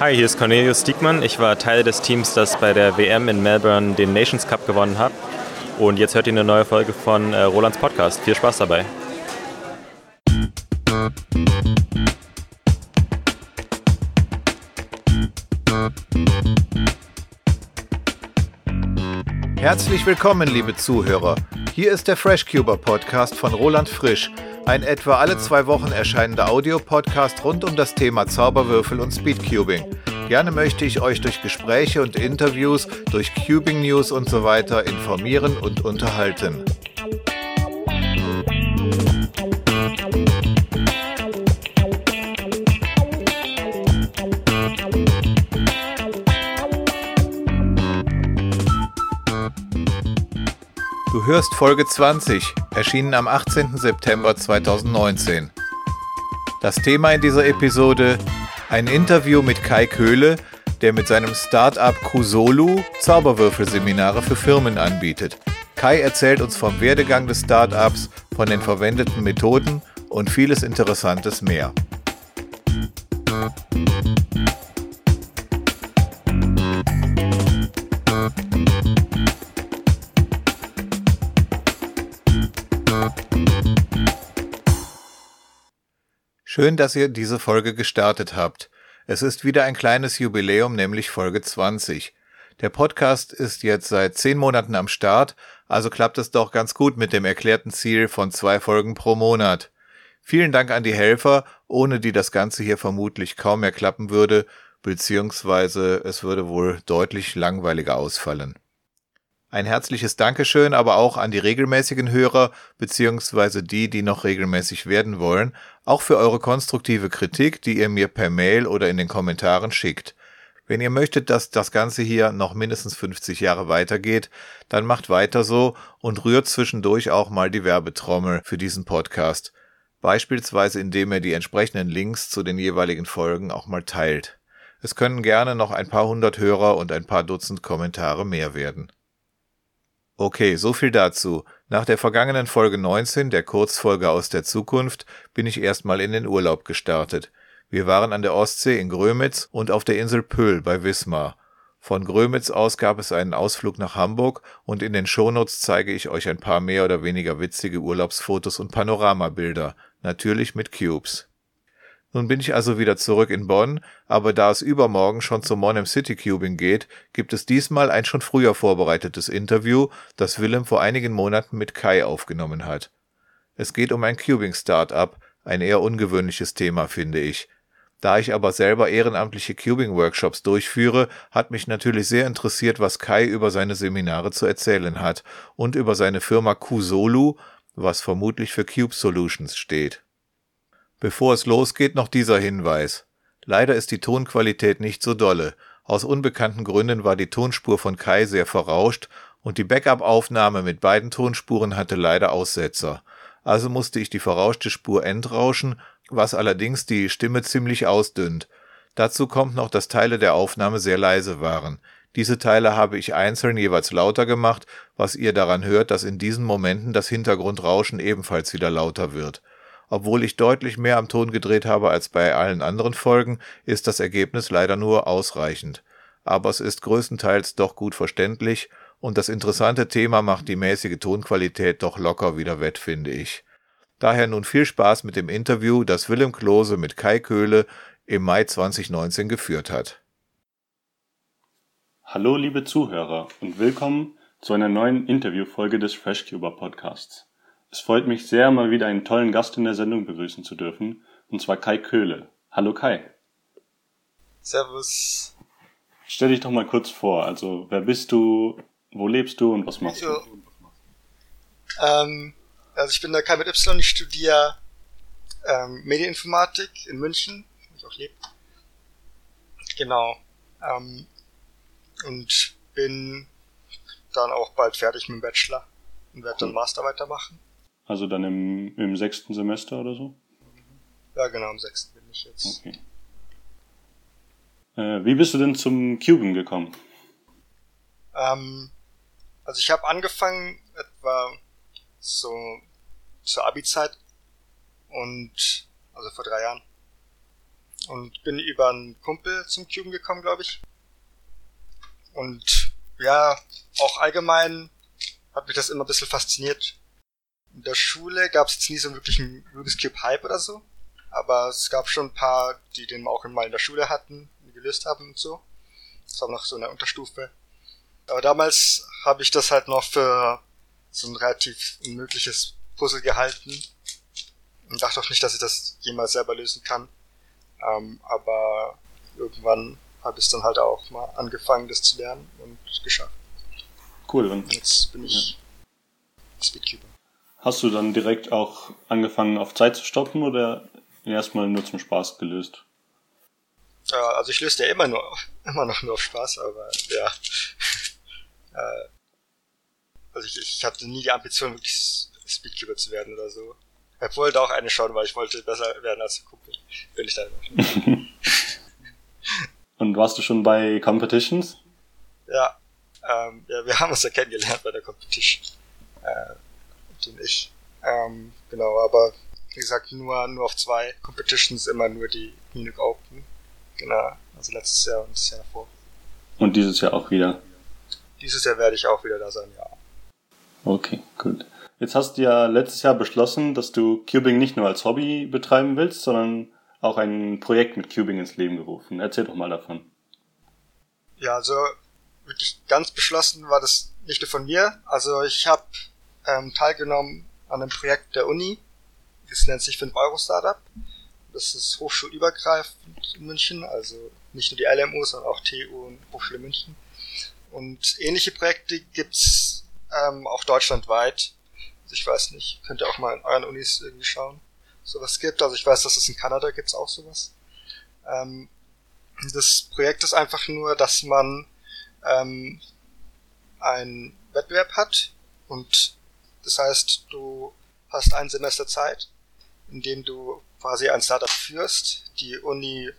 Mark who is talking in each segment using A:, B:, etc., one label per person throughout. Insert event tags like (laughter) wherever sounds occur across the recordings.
A: Hi, hier ist Cornelius Stiegmann. Ich war Teil des Teams, das bei der WM in Melbourne den Nations Cup gewonnen hat. Und jetzt hört ihr eine neue Folge von äh, Rolands Podcast. Viel Spaß dabei.
B: Herzlich willkommen, liebe Zuhörer. Hier ist der FreshCuber Podcast von Roland Frisch, ein etwa alle zwei Wochen erscheinender Audiopodcast rund um das Thema Zauberwürfel und Speedcubing. Gerne möchte ich euch durch Gespräche und Interviews, durch Cubing News und so weiter informieren und unterhalten. Du hörst Folge 20, erschienen am 18. September 2019. Das Thema in dieser Episode ein Interview mit Kai Köhle, der mit seinem Startup Kusolu Zauberwürfelseminare für Firmen anbietet. Kai erzählt uns vom Werdegang des Startups, von den verwendeten Methoden und vieles Interessantes mehr. Schön, dass ihr diese Folge gestartet habt. Es ist wieder ein kleines Jubiläum, nämlich Folge 20. Der Podcast ist jetzt seit zehn Monaten am Start, also klappt es doch ganz gut mit dem erklärten Ziel von zwei Folgen pro Monat. Vielen Dank an die Helfer, ohne die das Ganze hier vermutlich kaum mehr klappen würde, beziehungsweise es würde wohl deutlich langweiliger ausfallen. Ein herzliches Dankeschön aber auch an die regelmäßigen Hörer beziehungsweise die, die noch regelmäßig werden wollen, auch für eure konstruktive Kritik, die ihr mir per Mail oder in den Kommentaren schickt. Wenn ihr möchtet, dass das Ganze hier noch mindestens 50 Jahre weitergeht, dann macht weiter so und rührt zwischendurch auch mal die Werbetrommel für diesen Podcast. Beispielsweise indem ihr die entsprechenden Links zu den jeweiligen Folgen auch mal teilt. Es können gerne noch ein paar hundert Hörer und ein paar Dutzend Kommentare mehr werden. Okay, so viel dazu. Nach der vergangenen Folge 19, der Kurzfolge aus der Zukunft, bin ich erstmal in den Urlaub gestartet. Wir waren an der Ostsee in Grömitz und auf der Insel Pöhl bei Wismar. Von Grömitz aus gab es einen Ausflug nach Hamburg und in den Shownotes zeige ich euch ein paar mehr oder weniger witzige Urlaubsfotos und Panoramabilder, natürlich mit Cubes. Nun bin ich also wieder zurück in Bonn, aber da es übermorgen schon zum Monem City Cubing geht, gibt es diesmal ein schon früher vorbereitetes Interview, das Willem vor einigen Monaten mit Kai aufgenommen hat. Es geht um ein Cubing-Startup, ein eher ungewöhnliches Thema, finde ich. Da ich aber selber ehrenamtliche Cubing-Workshops durchführe, hat mich natürlich sehr interessiert, was Kai über seine Seminare zu erzählen hat und über seine Firma Kusolu, was vermutlich für Cube Solutions steht. Bevor es losgeht, noch dieser Hinweis. Leider ist die Tonqualität nicht so dolle. Aus unbekannten Gründen war die Tonspur von Kai sehr verrauscht und die Backup-Aufnahme mit beiden Tonspuren hatte leider Aussetzer. Also musste ich die verrauschte Spur entrauschen, was allerdings die Stimme ziemlich ausdünnt. Dazu kommt noch, dass Teile der Aufnahme sehr leise waren. Diese Teile habe ich einzeln jeweils lauter gemacht, was ihr daran hört, dass in diesen Momenten das Hintergrundrauschen ebenfalls wieder lauter wird. Obwohl ich deutlich mehr am Ton gedreht habe als bei allen anderen Folgen, ist das Ergebnis leider nur ausreichend. Aber es ist größtenteils doch gut verständlich und das interessante Thema macht die mäßige Tonqualität doch locker wieder wett, finde ich. Daher nun viel Spaß mit dem Interview, das Willem Klose mit Kai Köhle im Mai 2019 geführt hat.
C: Hallo liebe Zuhörer und willkommen zu einer neuen Interviewfolge des FreshCuber Podcasts. Es freut mich sehr, mal wieder einen tollen Gast in der Sendung begrüßen zu dürfen, und zwar Kai Köhle. Hallo Kai.
D: Servus.
C: Stell dich doch mal kurz vor. Also, wer bist du, wo lebst du und was machst du?
D: Ähm, also ich bin der Kai mit Y, ich studiere ähm, Medieninformatik in München, wo ich auch lebe. Genau. Ähm, und bin dann auch bald fertig mit dem Bachelor und werde dann Master weitermachen.
C: Also dann im, im sechsten Semester oder so?
D: Ja, genau, im sechsten bin ich jetzt. Okay.
C: Äh, wie bist du denn zum Cuben gekommen?
D: Ähm, also ich habe angefangen etwa so zur Abi-Zeit und also vor drei Jahren. und bin über einen Kumpel zum Cuben gekommen, glaube ich. Und ja, auch allgemein hat mich das immer ein bisschen fasziniert. In der Schule gab es jetzt nie so wirklich einen Rubik's Cube Hype oder so, aber es gab schon ein paar, die den auch mal in der Schule hatten, gelöst haben und so. Das war noch so eine Unterstufe. Aber damals habe ich das halt noch für so ein relativ unmögliches Puzzle gehalten und dachte auch nicht, dass ich das jemals selber lösen kann. Ähm, aber irgendwann habe ich dann halt auch mal angefangen, das zu lernen und geschafft.
C: Cool. Und
D: jetzt bin ich ja. Speedcuber.
C: Hast du dann direkt auch angefangen auf Zeit zu stoppen oder erstmal nur zum Spaß gelöst?
D: Ja, also ich löste ja immer nur, (laughs) immer noch nur auf Spaß, aber ja. (laughs) äh, also ich, ich hatte nie die Ambition, wirklich Speedcuber zu werden oder so. Ich wollte auch eine schauen, weil ich wollte besser werden als der Kumpel. Bin ich da. (laughs)
C: Und warst du schon bei Competitions?
D: Ja, ähm, ja, wir haben uns ja kennengelernt bei der Competition. Äh, und ich. Ähm, genau, aber wie gesagt, nur, nur auf zwei Competitions, immer nur die Munich Open. Genau, also letztes Jahr und das Jahr davor.
C: Und dieses Jahr auch wieder?
D: Dieses Jahr werde ich auch wieder da sein, ja.
C: Okay, gut. Jetzt hast du ja letztes Jahr beschlossen, dass du Cubing nicht nur als Hobby betreiben willst, sondern auch ein Projekt mit Cubing ins Leben gerufen. Erzähl doch mal davon.
D: Ja, also wirklich ganz beschlossen war das nicht nur von mir. Also ich habe ähm, teilgenommen an einem Projekt der Uni. Das nennt sich 5-Euro-Startup. Das ist hochschulübergreifend in München, also nicht nur die LMU, sondern auch TU und Hochschule München. Und ähnliche Projekte gibt's ähm, auch deutschlandweit. Also ich weiß nicht, könnt ihr auch mal in euren Unis irgendwie schauen, sowas gibt. Also ich weiß, dass es in Kanada gibt's auch sowas. Ähm, das Projekt ist einfach nur, dass man ähm, einen Wettbewerb hat und das heißt, du hast ein Semester Zeit, in dem du quasi ein Startup führst. Die Uni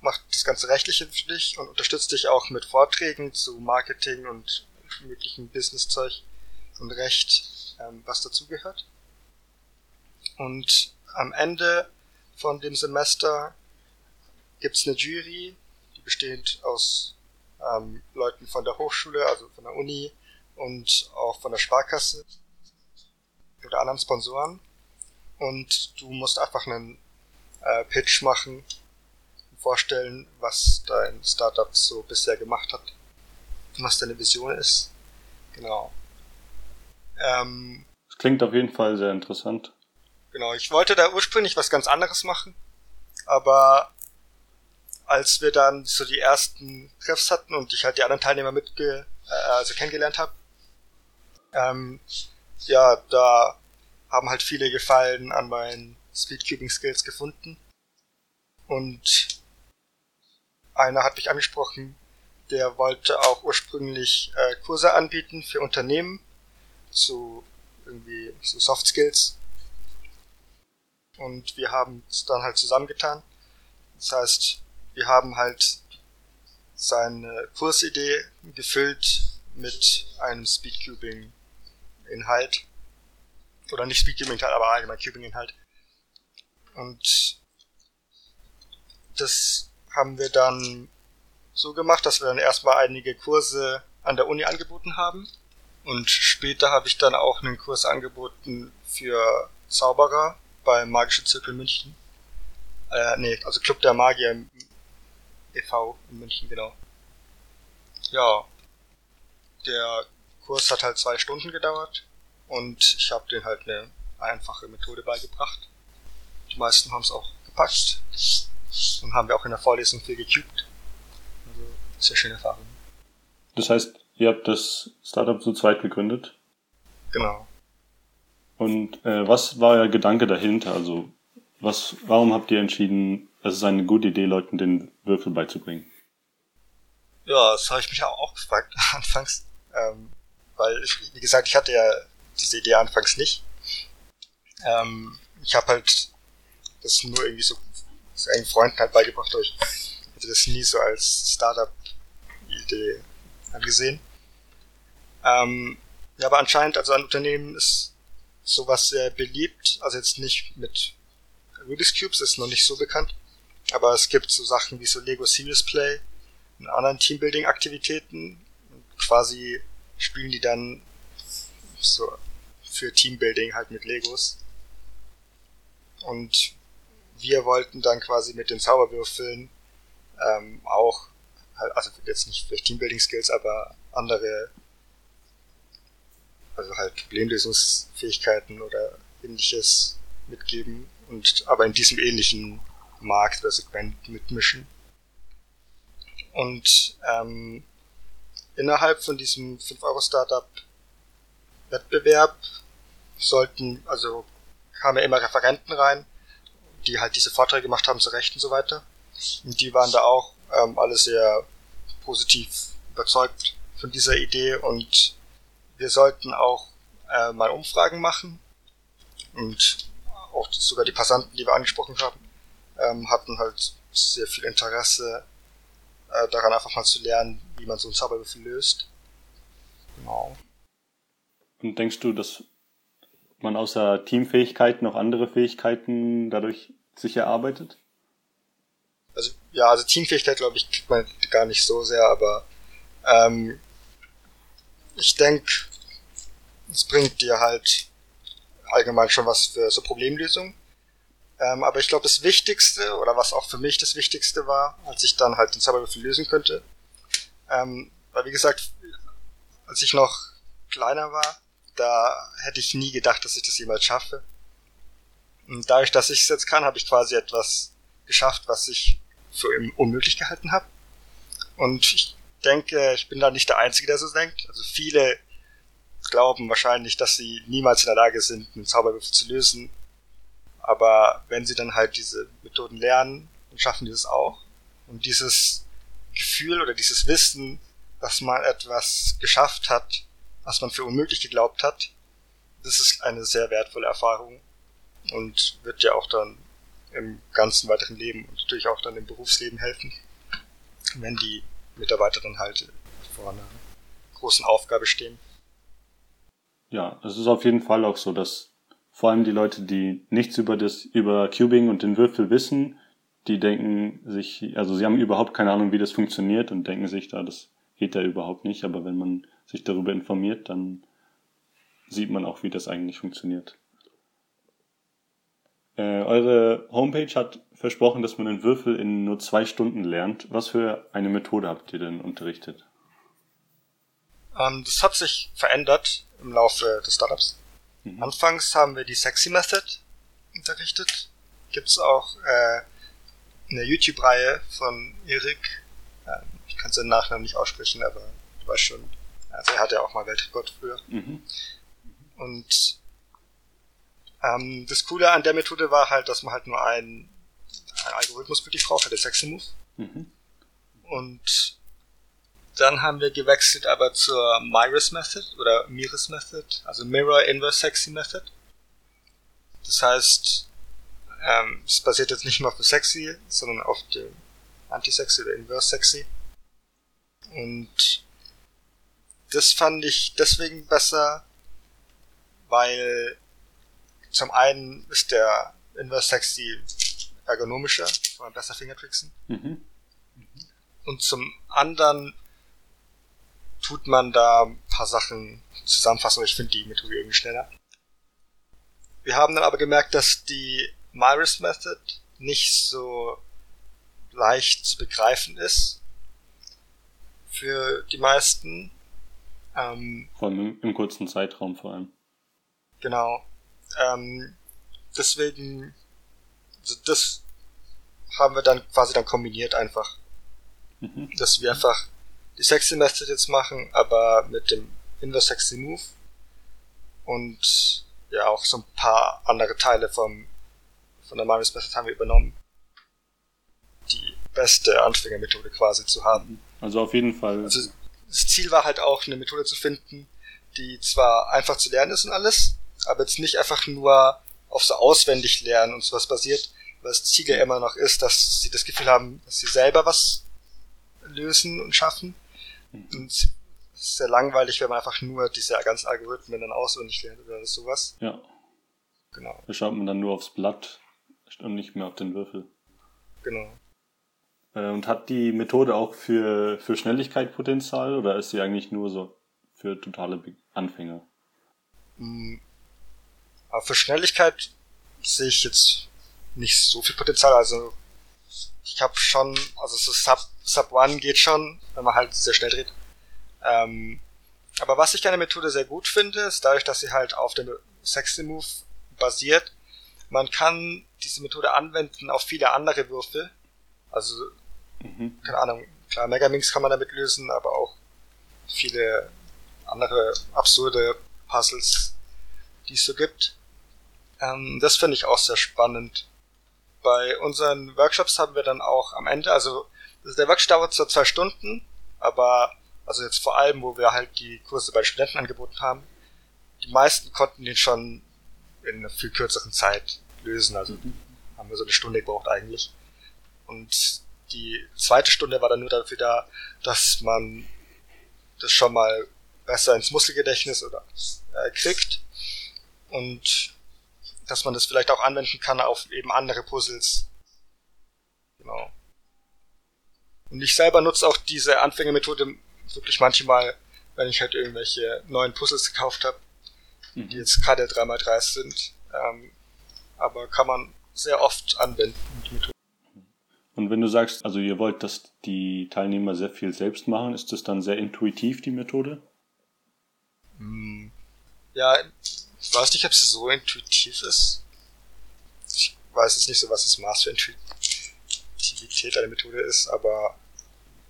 D: macht das ganze Rechtliche für dich und unterstützt dich auch mit Vorträgen zu Marketing und möglichen Businesszeug und Recht, ähm, was dazugehört. Und am Ende von dem Semester gibt's eine Jury, die besteht aus ähm, Leuten von der Hochschule, also von der Uni und auch von der Sparkasse oder anderen Sponsoren. Und du musst einfach einen äh, Pitch machen und vorstellen, was dein Startup so bisher gemacht hat und was deine Vision ist. Genau.
C: Ähm, das klingt auf jeden Fall sehr interessant.
D: Genau, ich wollte da ursprünglich was ganz anderes machen, aber als wir dann so die ersten Treffs hatten und ich halt die anderen Teilnehmer mitge äh, also kennengelernt habe, ähm, ja, da haben halt viele Gefallen an meinen Speedcubing Skills gefunden. Und einer hat mich angesprochen, der wollte auch ursprünglich äh, Kurse anbieten für Unternehmen zu irgendwie so Soft Skills. Und wir haben es dann halt zusammengetan. Das heißt, wir haben halt seine Kursidee gefüllt mit einem Speedcubing-Inhalt. Oder nicht Speedcubing-Inhalt, aber allgemein Cubing-Inhalt. Und das haben wir dann so gemacht, dass wir dann erstmal einige Kurse an der Uni angeboten haben. Und später habe ich dann auch einen Kurs angeboten für Zauberer beim Magischen Zirkel München. Äh, nee, also Club der Magier e.V. in München, genau. Ja, der Kurs hat halt zwei Stunden gedauert und ich habe denen halt eine einfache Methode beigebracht. Die meisten haben es auch gepackt und haben wir auch in der Vorlesung viel gecubed. Also sehr schöne Erfahrung.
C: Das heißt, ihr habt das Startup zu zweit gegründet?
D: Genau.
C: Und äh, was war euer Gedanke dahinter? Also was, warum habt ihr entschieden, es ist eine gute Idee, Leuten den Würfel beizubringen?
D: Ja, das habe ich mich auch gefragt (laughs) anfangs. Ähm, weil, wie gesagt, ich hatte ja diese Idee anfangs nicht. Ähm, ich habe halt das nur irgendwie so engen Freunden halt beigebracht, aber ich hätte das nie so als Startup-Idee angesehen. Ähm, ja, aber anscheinend, also ein Unternehmen ist sowas sehr beliebt, also jetzt nicht mit Rubik's Cubes, ist noch nicht so bekannt, aber es gibt so Sachen wie so Lego Serious Play und anderen Teambuilding-Aktivitäten. Quasi spielen die dann so für Teambuilding halt mit Legos. Und wir wollten dann quasi mit den Zauberwürfeln ähm, auch, halt, also jetzt nicht vielleicht Teambuilding-Skills, aber andere, also halt Problemlösungsfähigkeiten oder ähnliches mitgeben und aber in diesem ähnlichen Markt oder Segment mitmischen. Und ähm, innerhalb von diesem 5-Euro-Startup-Wettbewerb sollten, also kamen immer Referenten rein, die halt diese Vorträge gemacht haben zu Recht und so weiter. Und die waren da auch ähm, alle sehr positiv überzeugt von dieser Idee und wir sollten auch äh, mal Umfragen machen und auch sogar die Passanten, die wir angesprochen haben, ähm, hatten halt sehr viel Interesse äh, daran, einfach mal zu lernen, wie man so einen Zauberwürfel löst. Genau.
C: Und denkst du, dass man außer Teamfähigkeiten noch andere Fähigkeiten dadurch sich erarbeitet?
D: Also ja, also Teamfähigkeit glaube ich kriegt man gar nicht so sehr, aber ähm, ich denke, es bringt dir halt allgemein schon was für so Problemlösung. Ähm, aber ich glaube, das Wichtigste, oder was auch für mich das Wichtigste war, als ich dann halt den Zauberwürfel lösen könnte, ähm, weil wie gesagt, als ich noch kleiner war, da hätte ich nie gedacht, dass ich das jemals schaffe. Und dadurch, dass ich es jetzt kann, habe ich quasi etwas geschafft, was ich für unmöglich gehalten habe. Und ich denke, ich bin da nicht der Einzige, der so denkt. Also viele glauben wahrscheinlich, dass sie niemals in der Lage sind, einen Zauberwürfel zu lösen. Aber wenn sie dann halt diese Methoden lernen, dann schaffen die das auch. Und dieses Gefühl oder dieses Wissen, dass man etwas geschafft hat, was man für unmöglich geglaubt hat, das ist eine sehr wertvolle Erfahrung und wird ja auch dann im ganzen weiteren Leben und natürlich auch dann im Berufsleben helfen, wenn die Mitarbeiter dann halt vor einer großen Aufgabe stehen.
C: Ja, es ist auf jeden Fall auch so, dass vor allem die Leute, die nichts über das, über Cubing und den Würfel wissen, die denken sich, also sie haben überhaupt keine Ahnung, wie das funktioniert und denken sich da, das geht ja überhaupt nicht, aber wenn man sich darüber informiert, dann sieht man auch, wie das eigentlich funktioniert. Äh, eure Homepage hat versprochen, dass man den Würfel in nur zwei Stunden lernt. Was für eine Methode habt ihr denn unterrichtet?
D: Ähm, das hat sich verändert im Laufe des Startups. Mhm. Anfangs haben wir die Sexy Method unterrichtet. Gibt's auch äh, eine YouTube-Reihe von Erik. Ähm, ich kann seinen Nachnamen nicht aussprechen, aber du weißt schon. Also er hatte auch mal Weltrekord früher. Mhm. Und ähm, das Coole an der Methode war halt, dass man halt nur einen, einen Algorithmus wirklich braucht, der Sexy Move. Mhm. Und dann haben wir gewechselt aber zur Myris Method oder Miris Method, also Mirror Inverse Sexy Method. Das heißt, ähm, es basiert jetzt nicht nur auf dem Sexy, sondern auf dem Anti-Sexy oder Inverse Sexy. Und das fand ich deswegen besser, weil zum einen ist der Inverse Sexy ergonomischer, kann man besser Fingertricksen. Mhm. Und zum anderen tut man da ein paar Sachen zusammenfassen, aber ich finde die Methode irgendwie schneller. Wir haben dann aber gemerkt, dass die Myris Method nicht so leicht zu begreifen ist für die meisten.
C: Ähm, vor allem im, im kurzen Zeitraum vor allem.
D: Genau. Ähm, deswegen, also das haben wir dann quasi dann kombiniert einfach. Mhm. Dass wir einfach die Sexy Method jetzt machen, aber mit dem Inverse Sexy Move und ja auch so ein paar andere Teile vom von der Marius Method haben wir übernommen. Die beste Anfängermethode quasi zu haben.
C: Also auf jeden Fall. Also
D: das Ziel war halt auch eine Methode zu finden, die zwar einfach zu lernen ist und alles, aber jetzt nicht einfach nur auf so auswendig lernen und sowas basiert, weil das Ziel ja immer noch ist, dass sie das Gefühl haben, dass sie selber was lösen und schaffen und es ist sehr langweilig, wenn man einfach nur diese ganzen Algorithmen dann auswendig lernt oder sowas.
C: Ja. Genau. Da schaut man dann nur aufs Blatt und nicht mehr auf den Würfel.
D: Genau.
C: Äh, und hat die Methode auch für, für Schnelligkeit Potenzial oder ist sie eigentlich nur so für totale Anfänger?
D: Hm, aber für Schnelligkeit sehe ich jetzt nicht so viel Potenzial. Also ich habe schon, also so Sub, Sub One geht schon, wenn man halt sehr schnell dreht. Ähm, aber was ich an der Methode sehr gut finde, ist dadurch, dass sie halt auf dem Sexy Move basiert, man kann diese Methode anwenden auf viele andere Würfel. Also, mhm. keine Ahnung, klar, Megaminx kann man damit lösen, aber auch viele andere absurde Puzzles, die es so gibt. Ähm, das finde ich auch sehr spannend. Bei unseren Workshops haben wir dann auch am Ende, also der Workshop dauert so zwei Stunden, aber also jetzt vor allem, wo wir halt die Kurse bei Studenten angeboten haben, die meisten konnten den schon in einer viel kürzeren Zeit lösen. Also haben wir so eine Stunde gebraucht eigentlich. Und die zweite Stunde war dann nur dafür da, dass man das schon mal besser ins Muskelgedächtnis oder äh, kriegt und dass man das vielleicht auch anwenden kann auf eben andere Puzzles. Genau. Und ich selber nutze auch diese Anfängermethode wirklich manchmal, wenn ich halt irgendwelche neuen Puzzles gekauft habe, mhm. die jetzt gerade 3x3 sind. Ähm, aber kann man sehr oft anwenden.
C: Und wenn du sagst, also ihr wollt, dass die Teilnehmer sehr viel selbst machen, ist das dann sehr intuitiv, die Methode?
D: Hm, ja, ich weiß nicht, ob es so intuitiv ist. Ich weiß jetzt nicht so, was das Maß für Intuitivität einer Methode ist, aber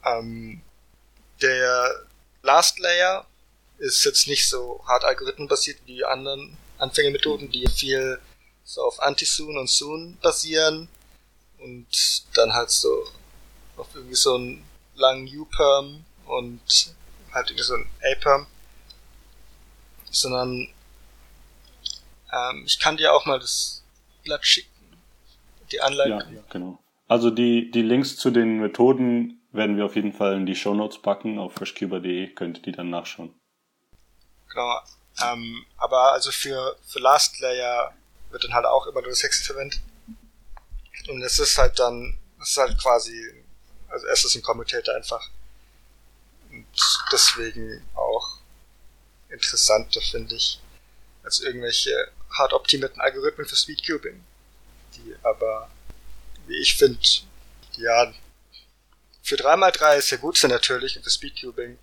D: ähm, der Last Layer ist jetzt nicht so hart algorithmenbasiert wie die anderen Anfängermethoden, die viel so auf Anti-Soon und Soon basieren und dann halt so auf irgendwie so einen langen U-Perm und halt irgendwie so ein A-Perm. Sondern ähm, ich kann dir auch mal das Blatt schicken. Die Anleitung.
C: Ja, genau. Also die, die Links zu den Methoden werden wir auf jeden Fall in die Show Notes packen. Auf freshcuber.de könnt ihr die dann nachschauen.
D: Genau. Ähm, aber also für, für Last Layer wird dann halt auch immer nur das Hex verwendet. Und es ist halt dann, es ist halt quasi, also es ist ein Commutator einfach. Und deswegen auch interessanter, finde ich, als irgendwelche hart optimierten Algorithmen für Speedcubing. Die aber, wie ich finde, ja, für 3x3 ist ja gut sind natürlich und für Speedcubing,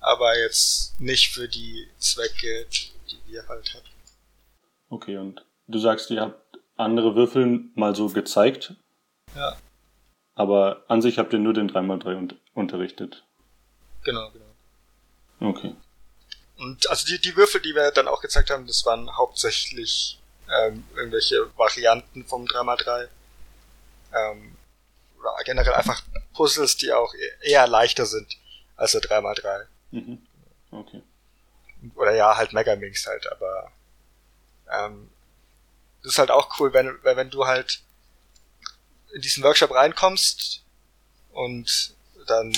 D: aber jetzt nicht für die Zwecke, die wir halt haben.
C: Okay, und du sagst, ihr habt andere Würfel mal so gezeigt.
D: Ja.
C: Aber an sich habt ihr nur den 3x3 un unterrichtet.
D: Genau, genau.
C: Okay.
D: Und also die, die Würfel, die wir dann auch gezeigt haben, das waren hauptsächlich ähm, irgendwelche Varianten vom 3x3. Ähm, oder generell einfach Puzzles, die auch e-, eher leichter sind als der 3x3.
C: Mhm. Okay.
D: Oder ja, halt Megaminx halt, aber ähm, das ist halt auch cool, wenn, wenn du halt in diesen Workshop reinkommst und dann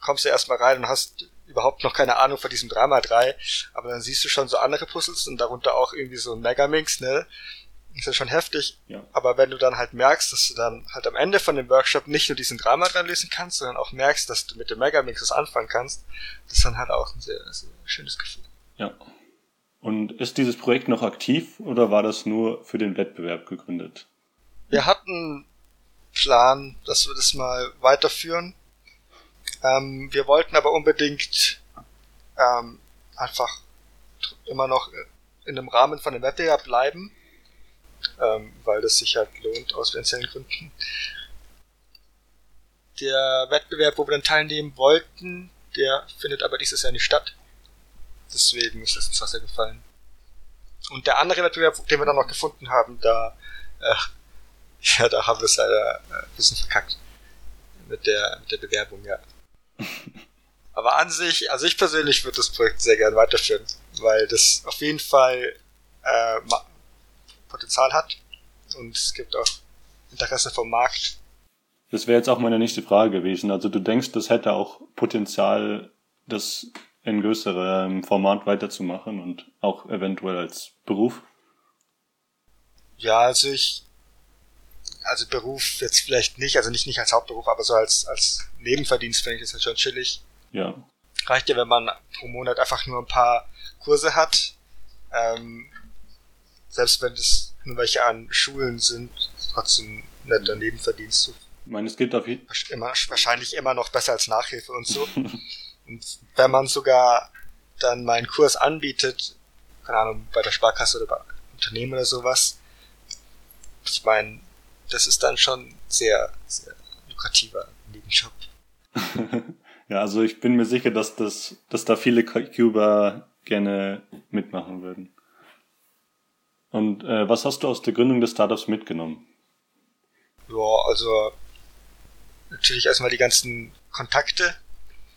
D: kommst du erstmal rein und hast überhaupt noch keine Ahnung von diesem 3x3, aber dann siehst du schon so andere Puzzles und darunter auch irgendwie so ein Megaminx, ne? ist ja schon heftig.
C: Ja.
D: Aber wenn du dann halt merkst, dass du dann halt am Ende von dem Workshop nicht nur diesen 3x3 lösen kannst, sondern auch merkst, dass du mit dem Megamix was anfangen kannst, das ist dann halt auch ein sehr, sehr schönes Gefühl.
C: Ja. Und ist dieses Projekt noch aktiv oder war das nur für den Wettbewerb gegründet?
D: Wir hatten Plan, dass wir das mal weiterführen. Ähm, wir wollten aber unbedingt ähm, einfach immer noch in dem Rahmen von dem Wettbewerb bleiben, ähm, weil das sich halt lohnt aus finanziellen Gründen. Der Wettbewerb, wo wir dann teilnehmen wollten, der findet aber dieses Jahr nicht statt. Deswegen ist das ins Wasser gefallen. Und der andere Wettbewerb, den wir dann noch gefunden haben, da, äh, (laughs) ja, da haben wir es leider äh, ein bisschen verkackt. Mit der, mit der Bewerbung, ja. Aber an sich, also ich persönlich würde das Projekt sehr gern weiterführen, weil das auf jeden Fall äh, Potenzial hat und es gibt auch Interesse vom Markt.
C: Das wäre jetzt auch meine nächste Frage gewesen. Also du denkst, das hätte auch Potenzial, das in größerem Format weiterzumachen und auch eventuell als Beruf?
D: Ja, also ich also Beruf jetzt vielleicht nicht, also nicht, nicht als Hauptberuf, aber so als, als Nebenverdienst finde ich das halt schon chillig.
C: Ja.
D: Reicht ja, wenn man pro Monat einfach nur ein paar Kurse hat. Ähm, selbst wenn es nur welche an Schulen sind, trotzdem netter Nebenverdienst.
C: Ich meine, es gibt auf jeden
D: immer, wahrscheinlich immer noch besser als Nachhilfe und so. (laughs) und wenn man sogar dann meinen Kurs anbietet, keine Ahnung, bei der Sparkasse oder bei Unternehmen oder sowas, ich meine, das ist dann schon sehr, sehr lukrativer Nebenjob. (laughs)
C: ja, also ich bin mir sicher, dass das, dass da viele Cuba gerne mitmachen würden. Und äh, was hast du aus der Gründung des Startups mitgenommen?
D: Ja, also natürlich erstmal die ganzen Kontakte,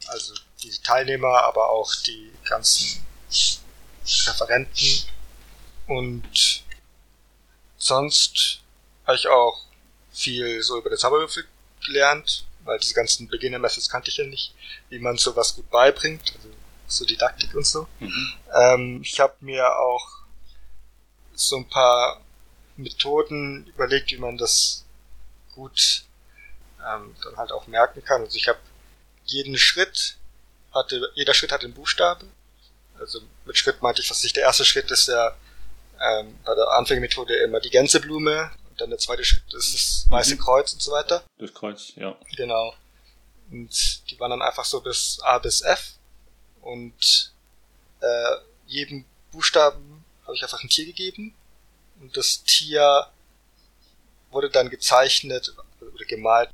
D: also die Teilnehmer, aber auch die ganzen Referenten und sonst habe ich auch viel so über den Zauberwürfel gelernt, weil diese ganzen Beginner-Methods kannte ich ja nicht, wie man sowas gut beibringt, also so Didaktik und so. Mhm. Ähm, ich habe mir auch so ein paar Methoden überlegt, wie man das gut ähm, dann halt auch merken kann. Also ich habe jeden Schritt hatte, jeder Schritt hat einen Buchstabe. Also mit Schritt meinte ich, was nicht der erste Schritt ist ja ähm, bei der Anfängermethode immer die Gänseblume dann der zweite Schritt ist das weiße mhm. Kreuz und so weiter.
C: Das Kreuz, ja.
D: Genau. Und die waren dann einfach so bis A bis F. Und äh, jedem Buchstaben habe ich einfach ein Tier gegeben. Und das Tier wurde dann gezeichnet oder gemalt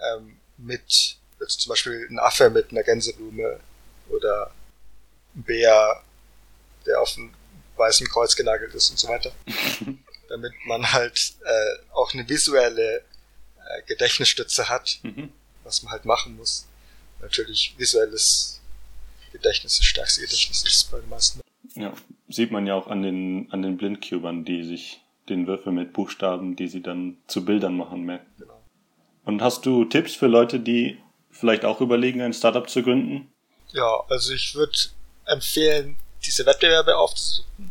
D: ähm, mit jetzt zum Beispiel ein Affe mit einer Gänseblume oder ein Bär, der auf dem weißen Kreuz genagelt ist und so weiter. (laughs) damit man halt äh, auch eine visuelle äh, Gedächtnisstütze hat, mhm. was man halt machen muss. Natürlich visuelles Gedächtnis das stärkste Gedächtnis ist bei den meisten.
C: Ja, sieht man ja auch an den, an den Blindcubern, die sich den Würfel mit Buchstaben, die sie dann zu Bildern machen, merken. Genau. Und hast du Tipps für Leute, die vielleicht auch überlegen, ein Startup zu gründen?
D: Ja, also ich würde empfehlen, diese Wettbewerbe aufzusuchen.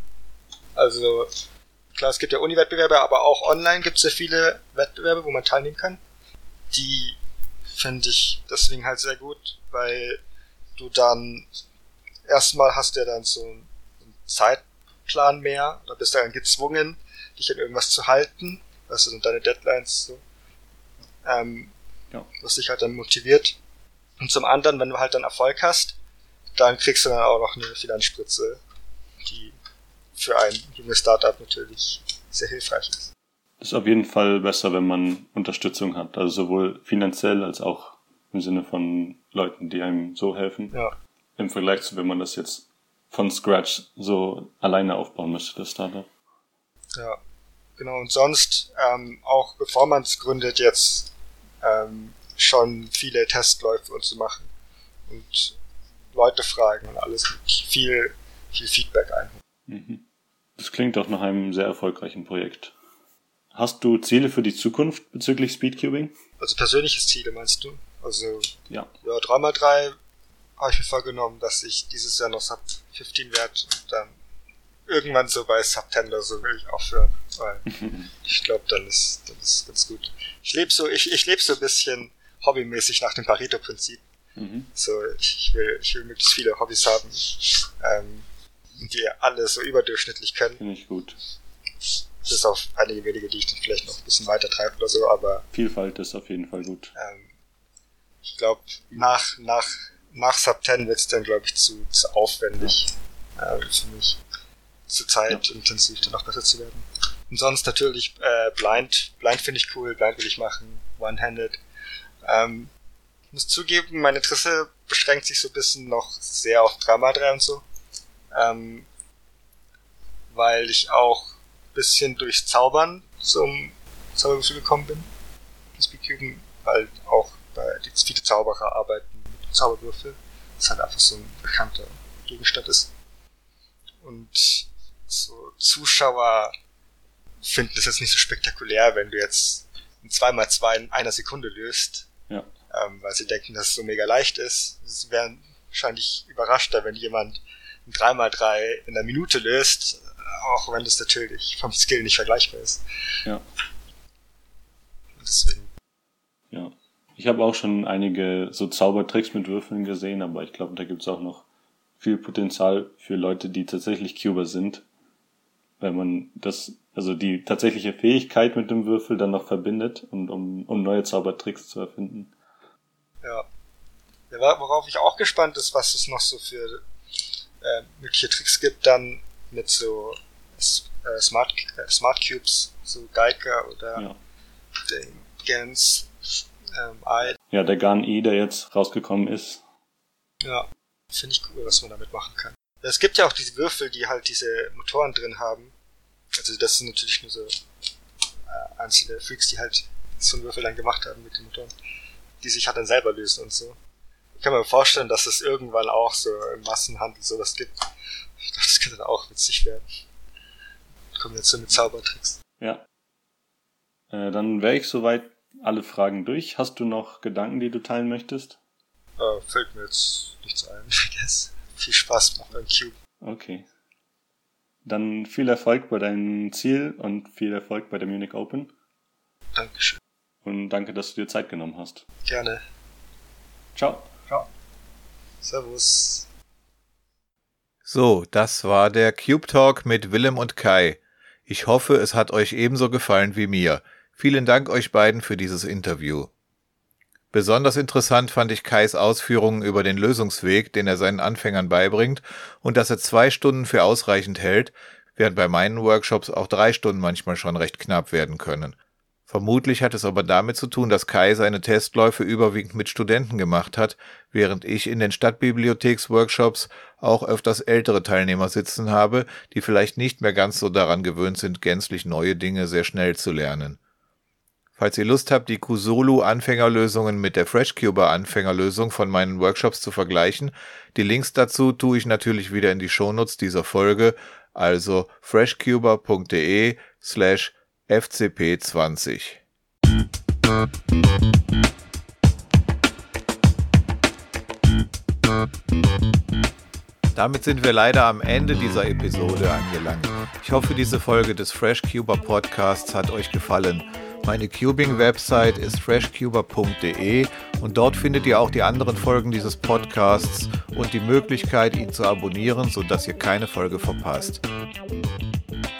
D: Also klar, es gibt ja Uni-Wettbewerbe, aber auch online gibt es ja viele Wettbewerbe, wo man teilnehmen kann. Die finde ich deswegen halt sehr gut, weil du dann erstmal hast ja dann so einen Zeitplan mehr, da bist du dann gezwungen, dich an irgendwas zu halten, was sind deine Deadlines so, ähm, ja. was dich halt dann motiviert. Und zum anderen, wenn du halt dann Erfolg hast, dann kriegst du dann auch noch eine Finanzspritze, die für ein junges Startup natürlich sehr hilfreich ist.
C: Das ist auf jeden Fall besser, wenn man Unterstützung hat, also sowohl finanziell als auch im Sinne von Leuten, die einem so helfen.
D: Ja.
C: Im Vergleich zu, wenn man das jetzt von Scratch so alleine aufbauen müsste, das Startup.
D: Ja, genau. Und sonst, ähm, auch bevor man es gründet, jetzt ähm, schon viele Testläufe und zu so machen und Leute fragen und alles viel, viel Feedback einholen.
C: Mhm. Das klingt doch nach einem sehr erfolgreichen Projekt. Hast du Ziele für die Zukunft bezüglich Speedcubing?
D: Also persönliche Ziele meinst du? Also
C: ja,
D: ja 3x3 habe ich mir vorgenommen, dass ich dieses Jahr noch Sub 15 werde und dann irgendwann so bei Sub 10 oder so will ich aufhören, weil (laughs) ich glaube, dann ist dann ist ganz gut. Ich lebe so ich, ich lebe so ein bisschen hobbymäßig nach dem Pareto-Prinzip. Mhm. So ich, ich will ich will möglichst viele Hobbys haben. Ähm, die alle so überdurchschnittlich können.
C: Finde ich gut.
D: Bis auf einige wenige, die ich dann vielleicht noch ein bisschen weiter treibe oder so, aber.
C: Vielfalt ist auf jeden Fall gut.
D: Ähm, ich glaube, nach, nach, nach Sub 10 wird es dann, glaube ich, zu, zu aufwendig ja. äh, für mich. Zu zeitintensiv, ja. dann noch besser zu werden. Und sonst natürlich äh, Blind. Blind finde ich cool, Blind will ich machen. One-Handed. Ähm, muss zugeben, mein Interesse beschränkt sich so ein bisschen noch sehr auf 3x3 und so ähm, weil ich auch bisschen durchs Zaubern zum Zauberwürfel gekommen bin. Das Speedcuben, weil auch die viele Zauberer arbeiten mit Zauberwürfel, das halt einfach so ein bekannter Gegenstand ist. Und so Zuschauer finden das jetzt nicht so spektakulär, wenn du jetzt ein 2x2 in einer Sekunde löst.
C: Ja.
D: Ähm, weil sie denken, dass es so mega leicht ist. Sie wären wahrscheinlich überraschter, wenn jemand 3x3 in einer Minute löst, auch wenn das natürlich vom Skill nicht vergleichbar ist.
C: Ja.
D: deswegen.
C: Ja. Ich habe auch schon einige so Zaubertricks mit Würfeln gesehen, aber ich glaube, da gibt es auch noch viel Potenzial für Leute, die tatsächlich Cuber sind, weil man das, also die tatsächliche Fähigkeit mit dem Würfel dann noch verbindet und um, um neue Zaubertricks zu erfinden.
D: Ja. ja. Worauf ich auch gespannt ist, was es noch so für äh, mögliche Tricks gibt, dann mit so äh, Smart, äh, Smart Cubes, so Geiger oder
C: Ja.
D: den Gans ähm, Eye.
C: Ja, der Gun E, der jetzt rausgekommen ist.
D: Ja, finde ich cool, was man damit machen kann. Es gibt ja auch diese Würfel, die halt diese Motoren drin haben. Also das sind natürlich nur so äh, einzelne Freaks, die halt so einen Würfel dann gemacht haben mit den Motoren, die sich halt dann selber lösen und so. Ich kann mir vorstellen, dass es irgendwann auch so im Massenhandel sowas gibt. Ich glaube, das könnte dann auch witzig werden. Kombination mit Zaubertricks.
C: Ja. Äh, dann wäre ich soweit alle Fragen durch. Hast du noch Gedanken, die du teilen möchtest?
D: Äh, fällt mir jetzt nichts ein. (laughs) Vergiss. Viel Spaß macht beim Cube.
C: Okay. Dann viel Erfolg bei deinem Ziel und viel Erfolg bei der Munich Open.
D: Dankeschön.
C: Und danke, dass du dir Zeit genommen hast.
D: Gerne.
C: Ciao.
D: Servus.
B: So, das war der Cube Talk mit Willem und Kai. Ich hoffe, es hat euch ebenso gefallen wie mir. Vielen Dank euch beiden für dieses Interview. Besonders interessant fand ich Kais Ausführungen über den Lösungsweg, den er seinen Anfängern beibringt und dass er zwei Stunden für ausreichend hält, während bei meinen Workshops auch drei Stunden manchmal schon recht knapp werden können. Vermutlich hat es aber damit zu tun, dass Kai seine Testläufe überwiegend mit Studenten gemacht hat, während ich in den Stadtbibliotheks-Workshops auch öfters ältere Teilnehmer sitzen habe, die vielleicht nicht mehr ganz so daran gewöhnt sind, gänzlich neue Dinge sehr schnell zu lernen. Falls ihr Lust habt, die Kusulu-Anfängerlösungen mit der FreshCuber-Anfängerlösung von meinen Workshops zu vergleichen, die Links dazu tue ich natürlich wieder in die Shownotes dieser Folge, also freshcuber.de slash FCP20. Damit sind wir leider am Ende dieser Episode angelangt. Ich hoffe, diese Folge des FreshCuber Podcasts hat euch gefallen. Meine Cubing-Website ist freshcuber.de und dort findet ihr auch die anderen Folgen dieses Podcasts und die Möglichkeit, ihn zu abonnieren, sodass ihr keine Folge verpasst.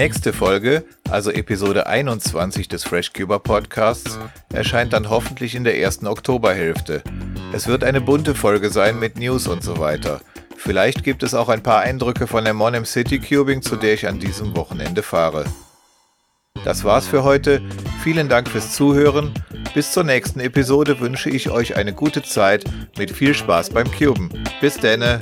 B: nächste Folge, also Episode 21 des FreshCuber Podcasts, erscheint dann hoffentlich in der ersten Oktoberhälfte. Es wird eine bunte Folge sein mit News und so weiter. Vielleicht gibt es auch ein paar Eindrücke von der Monem City Cubing, zu der ich an diesem Wochenende fahre. Das war's für heute. Vielen Dank fürs Zuhören. Bis zur nächsten Episode wünsche ich euch eine gute Zeit mit viel Spaß beim Cuben. Bis denne.